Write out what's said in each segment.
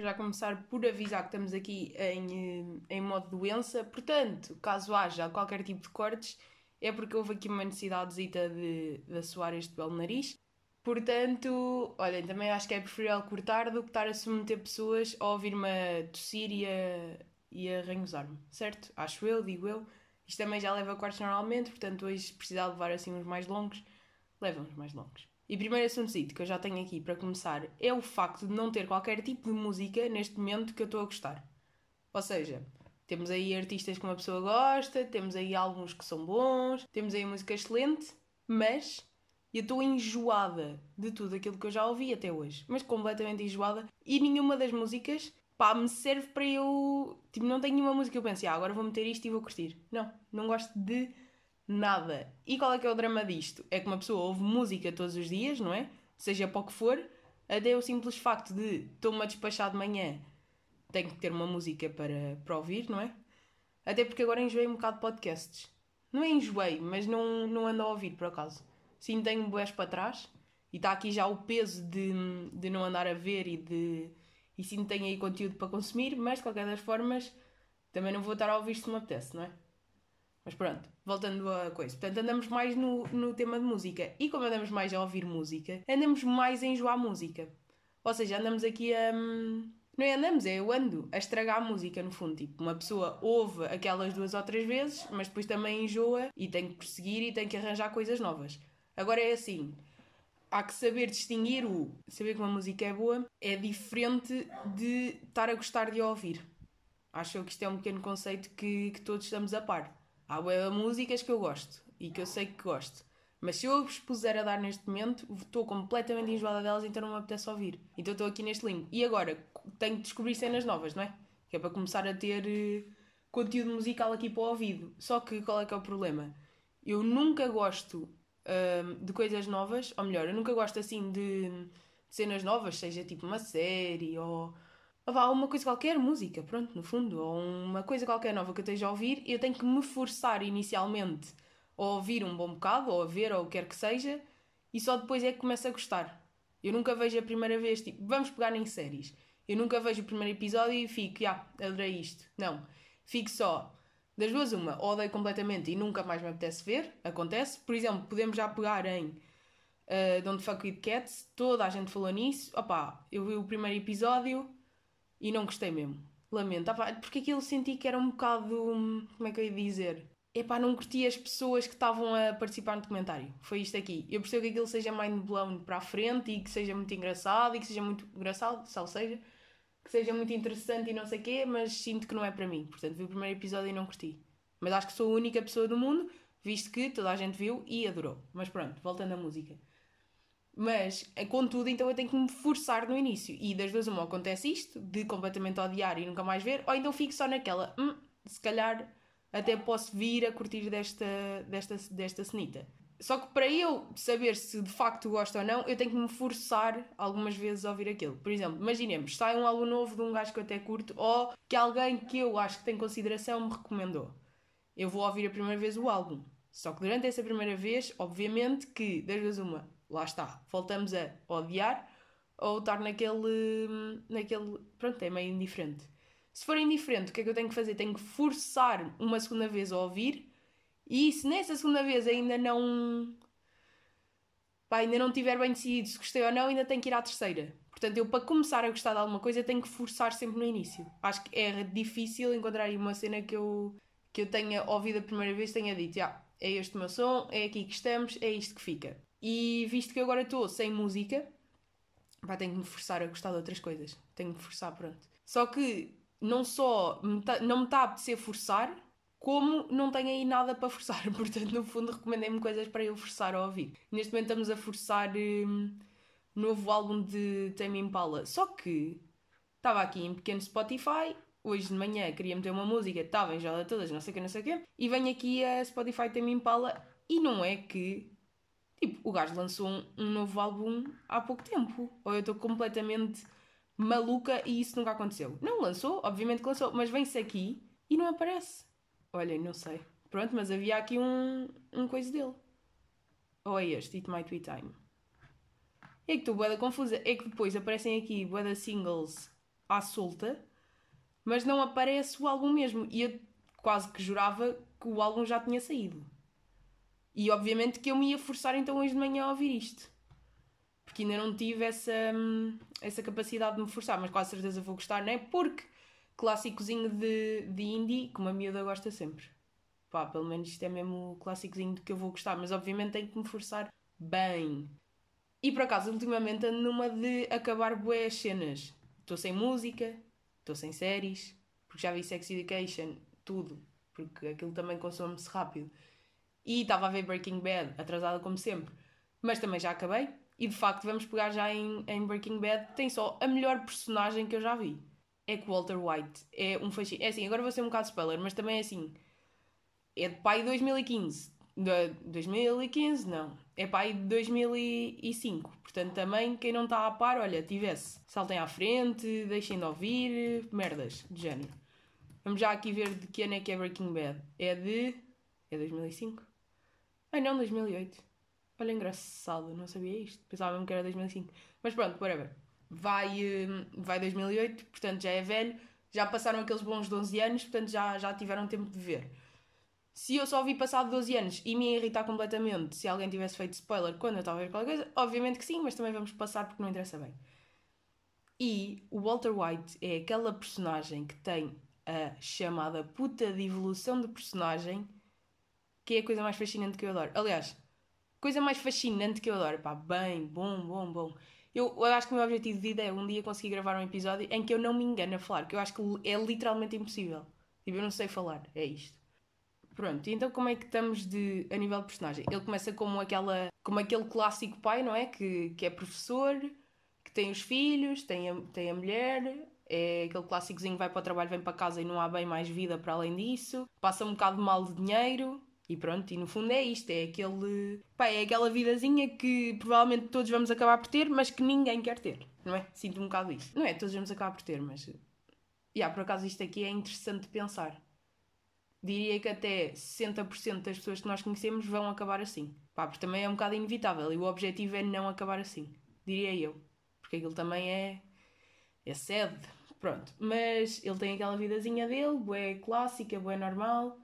já começar por avisar que estamos aqui em, em modo doença. Portanto, caso haja qualquer tipo de cortes, é porque houve aqui uma necessidadezita de, de assoar este belo nariz. Portanto, olhem, também acho que é preferível cortar do que estar a submeter pessoas a ouvir-me a tossir e a, a ranhosar-me, certo? Acho eu, digo eu. Isto também já leva cortes normalmente, portanto, hoje, precisar levar assim uns mais longos, levam uns mais longos. E primeiro assunto que eu já tenho aqui para começar é o facto de não ter qualquer tipo de música neste momento que eu estou a gostar. Ou seja, temos aí artistas que uma pessoa gosta, temos aí álbuns que são bons, temos aí música excelente, mas eu estou enjoada de tudo aquilo que eu já ouvi até hoje, mas completamente enjoada. E nenhuma das músicas, pá, me serve para eu. Tipo, não tenho nenhuma música que eu pense, ah, agora vou meter isto e vou curtir. Não, não gosto de nada. E qual é que é o drama disto? É que uma pessoa ouve música todos os dias, não é? Seja para o que for, até o simples facto de estou-me a despachar de manhã, tenho que ter uma música para, para ouvir, não é? Até porque agora enjoei um bocado de podcasts. Não é enjoei, mas não, não ando a ouvir por acaso sim tenho boés para trás e está aqui já o peso de, de não andar a ver e de e sim tenho aí conteúdo para consumir, mas de qualquer das formas também não vou estar a ouvir se me apetece, não é? Mas pronto, voltando a coisa. Portanto, andamos mais no, no tema de música. E como andamos mais a ouvir música, andamos mais a enjoar música. Ou seja, andamos aqui a. Não é andamos, é eu ando a estragar a música, no fundo. Tipo, uma pessoa ouve aquelas duas ou três vezes, mas depois também enjoa e tem que prosseguir e tem que arranjar coisas novas. Agora é assim, há que saber distinguir o saber que uma música é boa é diferente de estar a gostar de ouvir. Acho que isto é um pequeno conceito que, que todos estamos a par. Há músicas que eu gosto e que eu sei que gosto. Mas se eu vos puser a dar neste momento, estou completamente enjoada delas, então não me apetece ouvir. Então estou aqui neste limbo. E agora, tenho que descobrir cenas novas, não é? Que é para começar a ter uh, conteúdo musical aqui para o ouvido. Só que qual é que é o problema? Eu nunca gosto de coisas novas, ou melhor, eu nunca gosto assim de, de cenas novas, seja tipo uma série ou vá, uma coisa qualquer, música, pronto, no fundo, ou uma coisa qualquer nova que eu esteja a ouvir, eu tenho que me forçar inicialmente a ouvir um bom bocado, ou a ver, ou o que quer que seja, e só depois é que começo a gostar. Eu nunca vejo a primeira vez, tipo, vamos pegar em séries. Eu nunca vejo o primeiro episódio e fico, já, yeah, adorei isto. Não. Fico só, das duas, uma, ou odeio completamente e nunca mais me apetece ver, acontece. Por exemplo, podemos já pegar em uh, Don't Fuck With Cats, toda a gente falou nisso. Opá, eu vi o primeiro episódio e não gostei mesmo. Lamento, opá, porque aquilo senti que era um bocado. Como é que eu ia dizer? Epá, não curti as pessoas que estavam a participar no documentário. Foi isto aqui. Eu percebo que aquilo seja mind blown para a frente e que seja muito engraçado e que seja muito engraçado, ou seja, que seja muito interessante e não sei o quê, mas sinto que não é para mim. Portanto, vi o primeiro episódio e não curti. Mas acho que sou a única pessoa do mundo, visto que toda a gente viu e adorou. Mas pronto, voltando à música. Mas, eh, contudo, então eu tenho que me forçar no início. E das duas, uma acontece isto, de completamente odiar e nunca mais ver, ou então fico só naquela, hum, se calhar até posso vir a curtir desta, desta, desta cenita. Só que para eu saber se de facto gosto ou não, eu tenho que me forçar algumas vezes a ouvir aquilo. Por exemplo, imaginemos, sai um álbum novo de um gajo que eu até curto ou que alguém que eu acho que tem consideração me recomendou. Eu vou ouvir a primeira vez o álbum. Só que durante essa primeira vez, obviamente que, das vezes uma, lá está, voltamos a odiar ou estar naquele. naquele. pronto, é meio indiferente. Se for indiferente, o que é que eu tenho que fazer? Tenho que forçar uma segunda vez a ouvir e se nessa segunda vez ainda não. Pá, ainda não tiver bem decidido se gostei ou não, ainda tenho que ir à terceira. Portanto, eu para começar a gostar de alguma coisa tenho que forçar sempre no início. Acho que é difícil encontrar aí uma cena que eu, que eu tenha ouvido a primeira vez tenha dito, ah, é este o meu som, é aqui que estamos, é isto que fica. E visto que agora estou sem música, pá, tenho que me forçar a gostar de outras coisas. Tenho que me forçar, pronto. Só que não só não me está a apetecer forçar, como não tenho aí nada para forçar. Portanto, no fundo, recomendei-me coisas para eu forçar a ouvir. Neste momento estamos a forçar um, novo álbum de Tame Impala. Só que estava aqui em pequeno Spotify. Hoje de manhã queria meter uma música, estava enjoada todas, não sei o que, não sei o que. E venho aqui a Spotify Tame Impala e não é que. Tipo, o gajo lançou um, um novo álbum há pouco tempo. Ou eu estou completamente maluca e isso nunca aconteceu. Não lançou, obviamente que lançou, mas vem-se aqui e não aparece. Olhem, não sei. Pronto, mas havia aqui um, um coisa dele. Ou é este, It Might Be Time. É que estou boeda confusa. É que depois aparecem aqui boeda singles à solta, mas não aparece o álbum mesmo. E eu quase que jurava que o álbum já tinha saído. E obviamente que eu me ia forçar então hoje de manhã a ouvir isto. Porque ainda não tive essa, hum, essa capacidade de me forçar, mas com certeza vou gostar, não é? Porque clássicozinho de, de indie, que uma miúda gosta sempre. Pá, pelo menos isto é mesmo o clássicozinho que eu vou gostar, mas obviamente tenho que me forçar bem. E por acaso, ultimamente ando numa de acabar boas cenas. Estou sem música, estou sem séries, porque já vi Sex Education, tudo, porque aquilo também consome-se rápido. E estava a ver Breaking Bad, atrasada como sempre, mas também já acabei. E de facto, vamos pegar já em, em Breaking Bad, tem só a melhor personagem que eu já vi. É que Walter White é um fascínio. É assim, agora vou ser um bocado spoiler, mas também é assim. É de pai de 2015. De 2015, não. É pai de 2005. Portanto, também, quem não está a par, olha, tivesse. Saltem à frente, deixem de ouvir, merdas, de género. Vamos já aqui ver de que ano é que é Breaking Bad. É de. É 2005? Ai não, 2008. Olha, engraçado, não sabia isto. Pensava mesmo que era 2005. Mas pronto, whatever. Vai, hum, vai 2008, portanto já é velho. Já passaram aqueles bons 12 anos, portanto já, já tiveram tempo de ver. Se eu só vi passado 12 anos e me ia irritar completamente se alguém tivesse feito spoiler quando eu estava a ver qualquer coisa, obviamente que sim, mas também vamos passar porque não interessa bem. E o Walter White é aquela personagem que tem a chamada puta de evolução de personagem que é a coisa mais fascinante que eu adoro. Aliás, coisa mais fascinante que eu adoro. Pá, bem, bom, bom, bom. Eu, eu acho que o meu objetivo de vida é um dia conseguir gravar um episódio em que eu não me engano a falar, que eu acho que é literalmente impossível. Tipo, eu não sei falar, é isto. Pronto, e então como é que estamos de, a nível de personagem? Ele começa como, aquela, como aquele clássico pai, não é? Que, que é professor, que tem os filhos, tem a, tem a mulher, é aquele clássicozinho vai para o trabalho, vem para casa e não há bem mais vida para além disso. Passa um bocado mal de dinheiro, e pronto, e no fundo é isto, é aquele. Pá, é aquela vidazinha que provavelmente todos vamos acabar por ter, mas que ninguém quer ter, não é? Sinto um bocado isso. Não é? Todos vamos acabar por ter, mas. Yeah, por acaso isto aqui é interessante de pensar. Diria que até 60% das pessoas que nós conhecemos vão acabar assim. Pá, porque também é um bocado inevitável e o objetivo é não acabar assim. Diria eu. Porque aquilo também é. é sede. Pronto. Mas ele tem aquela vidazinha dele, boé clássica, boé normal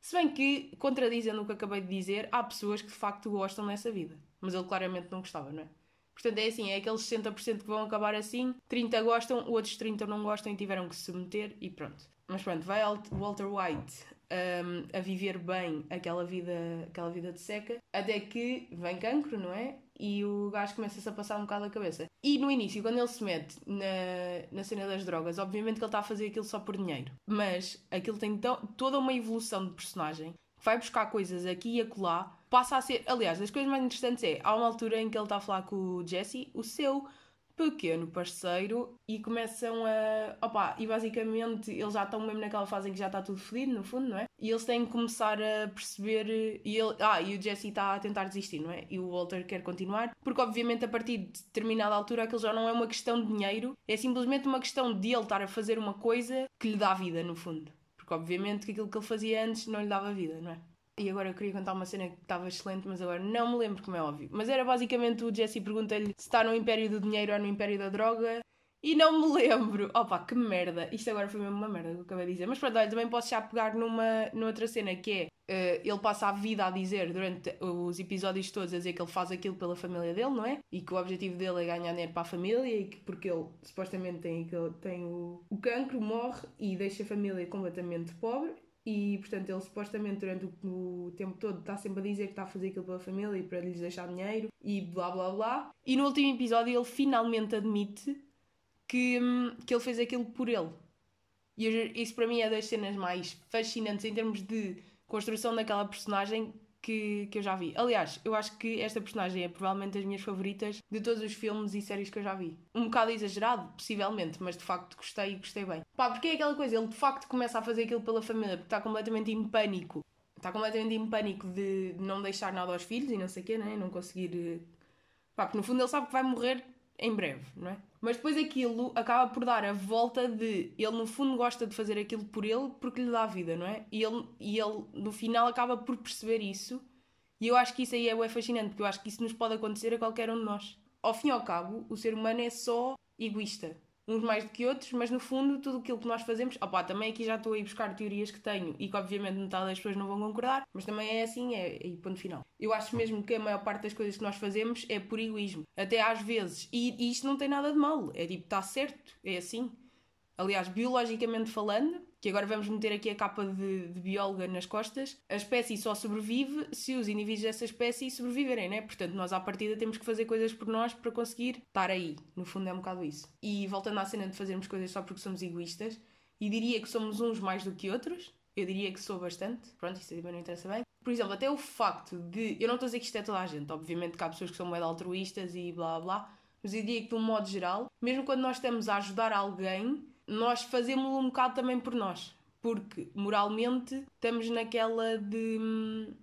se bem que, contradizendo o que acabei de dizer, há pessoas que de facto gostam dessa vida. Mas ele claramente não gostava, não é? Portanto, é assim, é aqueles 60% que vão acabar assim, 30 gostam, outros 30 não gostam e tiveram que se submeter e pronto. Mas pronto, vai Walter White um, a viver bem aquela vida, aquela vida de seca, até que vem cancro, não é? E o gajo começa-se a passar um bocado a cabeça. E no início, quando ele se mete na, na cena das drogas, obviamente que ele está a fazer aquilo só por dinheiro. Mas aquilo tem tão, toda uma evolução de personagem que vai buscar coisas aqui e acolá. Passa a ser. Aliás, das coisas mais interessantes é. Há uma altura em que ele está a falar com o Jesse, o seu pequeno parceiro e começam a. Opa, e basicamente eles já estão mesmo naquela fase em que já está tudo fodido, no fundo, não é? E eles têm que começar a perceber. E ele, ah, e o Jesse está a tentar desistir, não é? E o Walter quer continuar, porque obviamente a partir de determinada altura aquilo já não é uma questão de dinheiro, é simplesmente uma questão de ele estar a fazer uma coisa que lhe dá vida, no fundo. Porque obviamente que aquilo que ele fazia antes não lhe dava vida, não é? E agora eu queria contar uma cena que estava excelente, mas agora não me lembro como é óbvio. Mas era basicamente o Jesse pergunta-lhe se está no Império do Dinheiro ou no Império da Droga. E não me lembro. Opa, que merda. Isto agora foi mesmo uma merda que eu acabei de dizer. Mas pronto, olha, também posso já pegar numa, noutra cena que é. Uh, ele passa a vida a dizer durante os episódios todos a dizer que ele faz aquilo pela família dele, não é? E que o objetivo dele é ganhar dinheiro para a família e que porque ele supostamente tem, tem o, o cancro, morre e deixa a família completamente pobre e portanto ele supostamente durante o, o, tempo todo está sempre a dizer que está a fazer aquilo pela família e para lhes deixar dinheiro e blá blá blá. E no último episódio ele finalmente admite que, hum, que ele fez aquilo por ele. E isso para mim é das cenas mais fascinantes em termos de construção daquela personagem que, que eu já vi. Aliás, eu acho que esta personagem é provavelmente das minhas favoritas de todos os filmes e séries que eu já vi. Um bocado exagerado, possivelmente, mas de facto gostei e gostei bem. Pá, porque é aquela coisa, ele de facto começa a fazer aquilo pela família porque está completamente em pânico. Está completamente em pânico de não deixar nada aos filhos e não sei o quê, né? Não conseguir. Eh, pá, porque no fundo ele sabe que vai morrer em breve, não é? Mas depois aquilo acaba por dar a volta de ele no fundo gosta de fazer aquilo por ele porque lhe dá vida, não é? E ele, e ele no final acaba por perceber isso. E eu acho que isso aí é, é fascinante, porque eu acho que isso nos pode acontecer a qualquer um de nós. Ao fim e ao cabo, o ser humano é só egoísta. Uns mais do que outros, mas no fundo tudo aquilo que nós fazemos, opá, também aqui já estou a ir buscar teorias que tenho e que obviamente metade das pessoas não vão concordar, mas também é assim, é, é ponto final. Eu acho mesmo que a maior parte das coisas que nós fazemos é por egoísmo, até às vezes, e, e isto não tem nada de mal, é tipo, está certo, é assim. Aliás, biologicamente falando, que agora vamos meter aqui a capa de, de, bióloga nas costas, a espécie só sobrevive se os indivíduos dessa espécie sobreviverem, né? Portanto, nós à partida temos que fazer coisas por nós para conseguir estar aí. No fundo é um bocado isso. E voltando à cena de fazermos coisas só porque somos egoístas, e diria que somos uns mais do que outros, eu diria que sou bastante, pronto, isso também não interessa bem. Por exemplo, até o facto de. Eu não estou a dizer que isto é toda a gente, obviamente que há pessoas que são mais altruístas e blá blá, mas eu diria que de um modo geral, mesmo quando nós estamos a ajudar alguém, nós fazemos-lo um bocado também por nós porque moralmente estamos naquela de. Hum,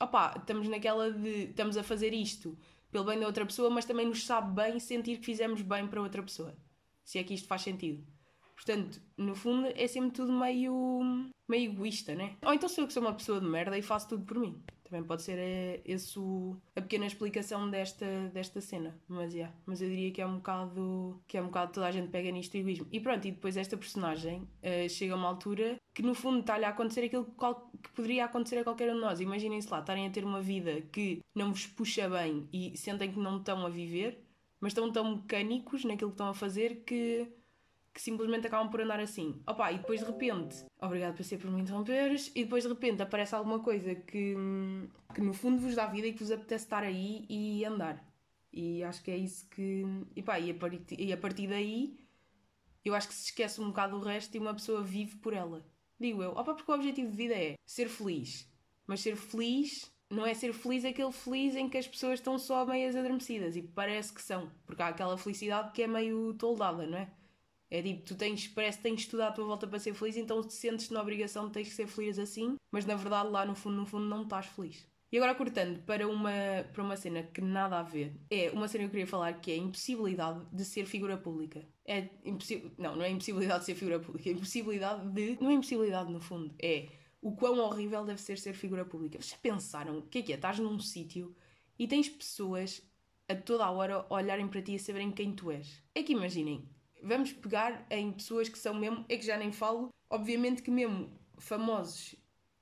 opá, estamos naquela de. Estamos a fazer isto pelo bem da outra pessoa, mas também nos sabe bem sentir que fizemos bem para outra pessoa. Se é que isto faz sentido. Portanto, no fundo, é sempre tudo meio. meio egoísta, né? Ou então sou eu que sou uma pessoa de merda e faço tudo por mim. Também pode ser é, esse o, a pequena explicação desta, desta cena. Mas, yeah, mas eu diria que é um bocado que é um bocado toda a gente pega nisto do egoísmo. E pronto, e depois esta personagem uh, chega a uma altura que no fundo está-lhe a acontecer aquilo que, qual, que poderia acontecer a qualquer um de nós. Imaginem-se lá, estarem a ter uma vida que não vos puxa bem e sentem que não estão a viver, mas estão tão mecânicos naquilo que estão a fazer que que simplesmente acabam por andar assim. Opa, e depois de repente, obrigado por ser por me interromperes, e depois de repente aparece alguma coisa que, que no fundo vos dá vida e que vos apetece estar aí e andar. E acho que é isso que. E pá, e a, partir, e a partir daí eu acho que se esquece um bocado o resto e uma pessoa vive por ela. Digo eu, opa, porque o objetivo de vida é ser feliz. Mas ser feliz não é ser feliz aquele feliz em que as pessoas estão só meias adormecidas e parece que são, porque há aquela felicidade que é meio toldada, não é? É tipo, tu tens, parece que tens de estudar à tua volta para ser feliz, então te sentes na obrigação de teres que ser feliz assim, mas na verdade lá no fundo, no fundo não estás feliz. E agora cortando para uma, para uma cena que nada a ver, é uma cena que eu queria falar que é a impossibilidade de ser figura pública. É impossível. Não, não é impossibilidade de ser figura pública, é impossibilidade de. Não é impossibilidade no fundo, é o quão horrível deve ser ser figura pública. Vocês já pensaram o que é que é? Estás num sítio e tens pessoas a toda a hora olharem para ti e saberem quem tu és. É que imaginem, vamos pegar em pessoas que são mesmo, é que já nem falo, obviamente que mesmo famosos,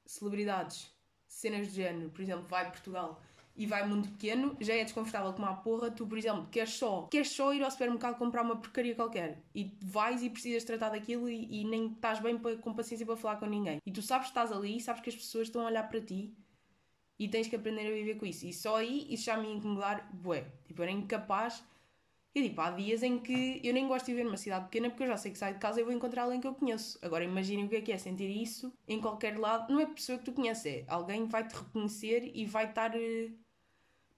celebridades, cenas de género, por exemplo, vai Portugal e vai mundo pequeno, já é desconfortável como a porra, tu, por exemplo, queres só, queres só ir ao supermercado comprar uma porcaria qualquer e vais e precisas tratar daquilo e, e nem estás bem para, com paciência para falar com ninguém. E tu sabes que estás ali, sabes que as pessoas estão a olhar para ti e tens que aprender a viver com isso. E só aí isso já me incomodar, bué. Tipo, era incapaz e tipo, há dias em que eu nem gosto de viver numa cidade pequena porque eu já sei que saio de casa e vou encontrar alguém que eu conheço. Agora imagine o que é que é sentir isso em qualquer lado. Não é pessoa que tu conheces, é alguém vai te reconhecer e vai estar. Eh,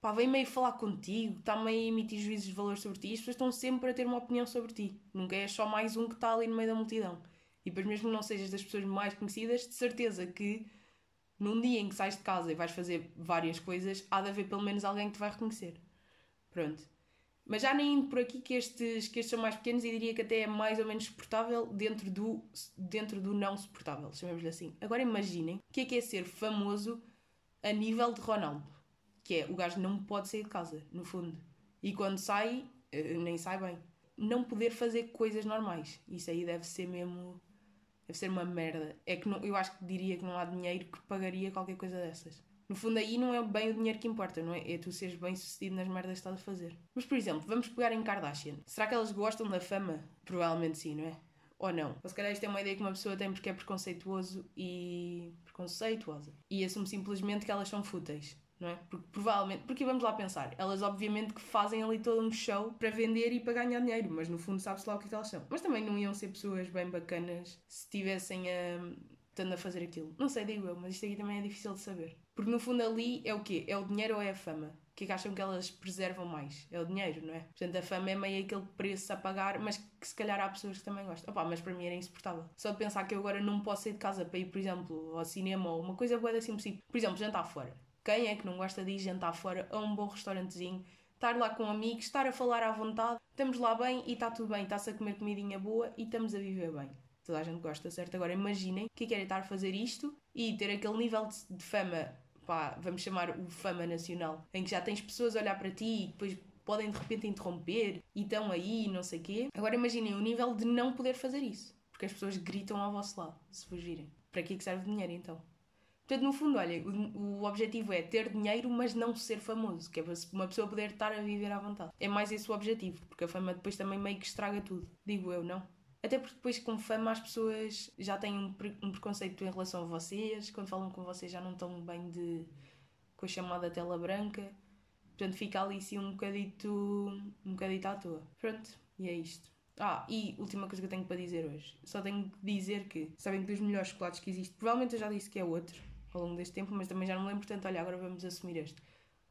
pá, vem meio falar contigo, está meio a emitir juízes de valor sobre ti. As pessoas estão sempre a ter uma opinião sobre ti. Nunca é só mais um que está ali no meio da multidão. E depois, mesmo que não sejas das pessoas mais conhecidas, de certeza que num dia em que sais de casa e vais fazer várias coisas, há de haver pelo menos alguém que te vai reconhecer. Pronto. Mas já nem indo por aqui que estes, que estes são mais pequenos e diria que até é mais ou menos suportável dentro do, dentro do não suportável, chamemos-lhe assim. Agora imaginem o que é que é ser famoso a nível de Ronaldo. Que é, o gajo não pode sair de casa, no fundo. E quando sai, eh, nem sai bem. Não poder fazer coisas normais. Isso aí deve ser mesmo... Deve ser uma merda. É que não, eu acho que diria que não há dinheiro que pagaria qualquer coisa dessas. No fundo, aí não é bem o dinheiro que importa, não é? É tu seres bem sucedido nas merdas que estás a fazer. Mas, por exemplo, vamos pegar em Kardashian. Será que elas gostam da fama? Provavelmente sim, não é? Ou não? Ou se calhar isto é uma ideia que uma pessoa tem porque é preconceituoso e. preconceituosa. E assume simplesmente que elas são fúteis. Não é? Porque provavelmente, porque vamos lá pensar, elas obviamente que fazem ali todo um show para vender e para ganhar dinheiro, mas no fundo sabe-se lá o que, é que elas são. Mas também não iam ser pessoas bem bacanas se tivessem a, estando a fazer aquilo. Não sei, digo eu, mas isto aqui também é difícil de saber. Porque no fundo ali é o quê? É o dinheiro ou é a fama? O que é que acham que elas preservam mais? É o dinheiro, não é? Portanto, a fama é meio aquele preço a pagar, mas que se calhar há pessoas que também gostam. Opa, mas para mim era insuportável. Só de pensar que eu agora não posso sair de casa para ir, por exemplo, ao cinema ou uma coisa boa assim possível. Por exemplo, jantar fora. Quem é que não gosta de ir jantar fora a um bom restaurantezinho? Estar lá com amigos, estar a falar à vontade, estamos lá bem e está tudo bem, está-se a comer comidinha boa e estamos a viver bem toda a gente gosta, certo? Agora imaginem que querem estar a fazer isto e ter aquele nível de fama, pá, vamos chamar o fama nacional, em que já tens pessoas a olhar para ti e depois podem de repente interromper e estão aí, não sei quê. Agora imaginem o nível de não poder fazer isso, porque as pessoas gritam ao vosso lado se fugirem. Para que é que serve dinheiro então? Portanto, no fundo, olha, o, o objetivo é ter dinheiro, mas não ser famoso, que é uma pessoa poder estar a viver à vontade. É mais esse o objetivo, porque a fama depois também meio que estraga tudo. Digo eu, não? Até porque depois com fama as pessoas já têm um, pre um preconceito em relação a vocês, quando falam com vocês já não estão bem de com a chamada tela branca. Portanto, fica ali assim um bocadito, um bocadito à toa. Pronto, e é isto. Ah, e última coisa que eu tenho para dizer hoje. Só tenho que dizer que, sabem que dos melhores chocolates que existe, provavelmente eu já disse que é outro, ao longo deste tempo, mas também já não lembro, portanto, olha, agora vamos assumir este.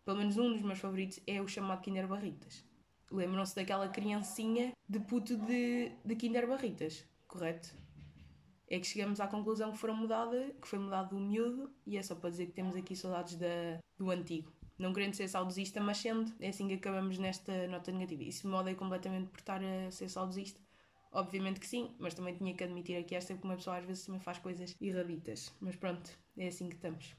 Pelo menos um dos meus favoritos é o chamado Kinder Barritas. Lembram-se daquela criancinha de puto de, de Kinder Barritas, correto? É que chegamos à conclusão que foram mudada, que foi mudado o miúdo, e é só para dizer que temos aqui saudades da, do antigo. Não querendo ser saudosista, mas sendo, é assim que acabamos nesta nota negativa. Isso me odeia completamente por estar a ser saudosista. Obviamente que sim, mas também tinha que admitir aqui esta que uma pessoa às vezes também faz coisas irraditas. Mas pronto, é assim que estamos.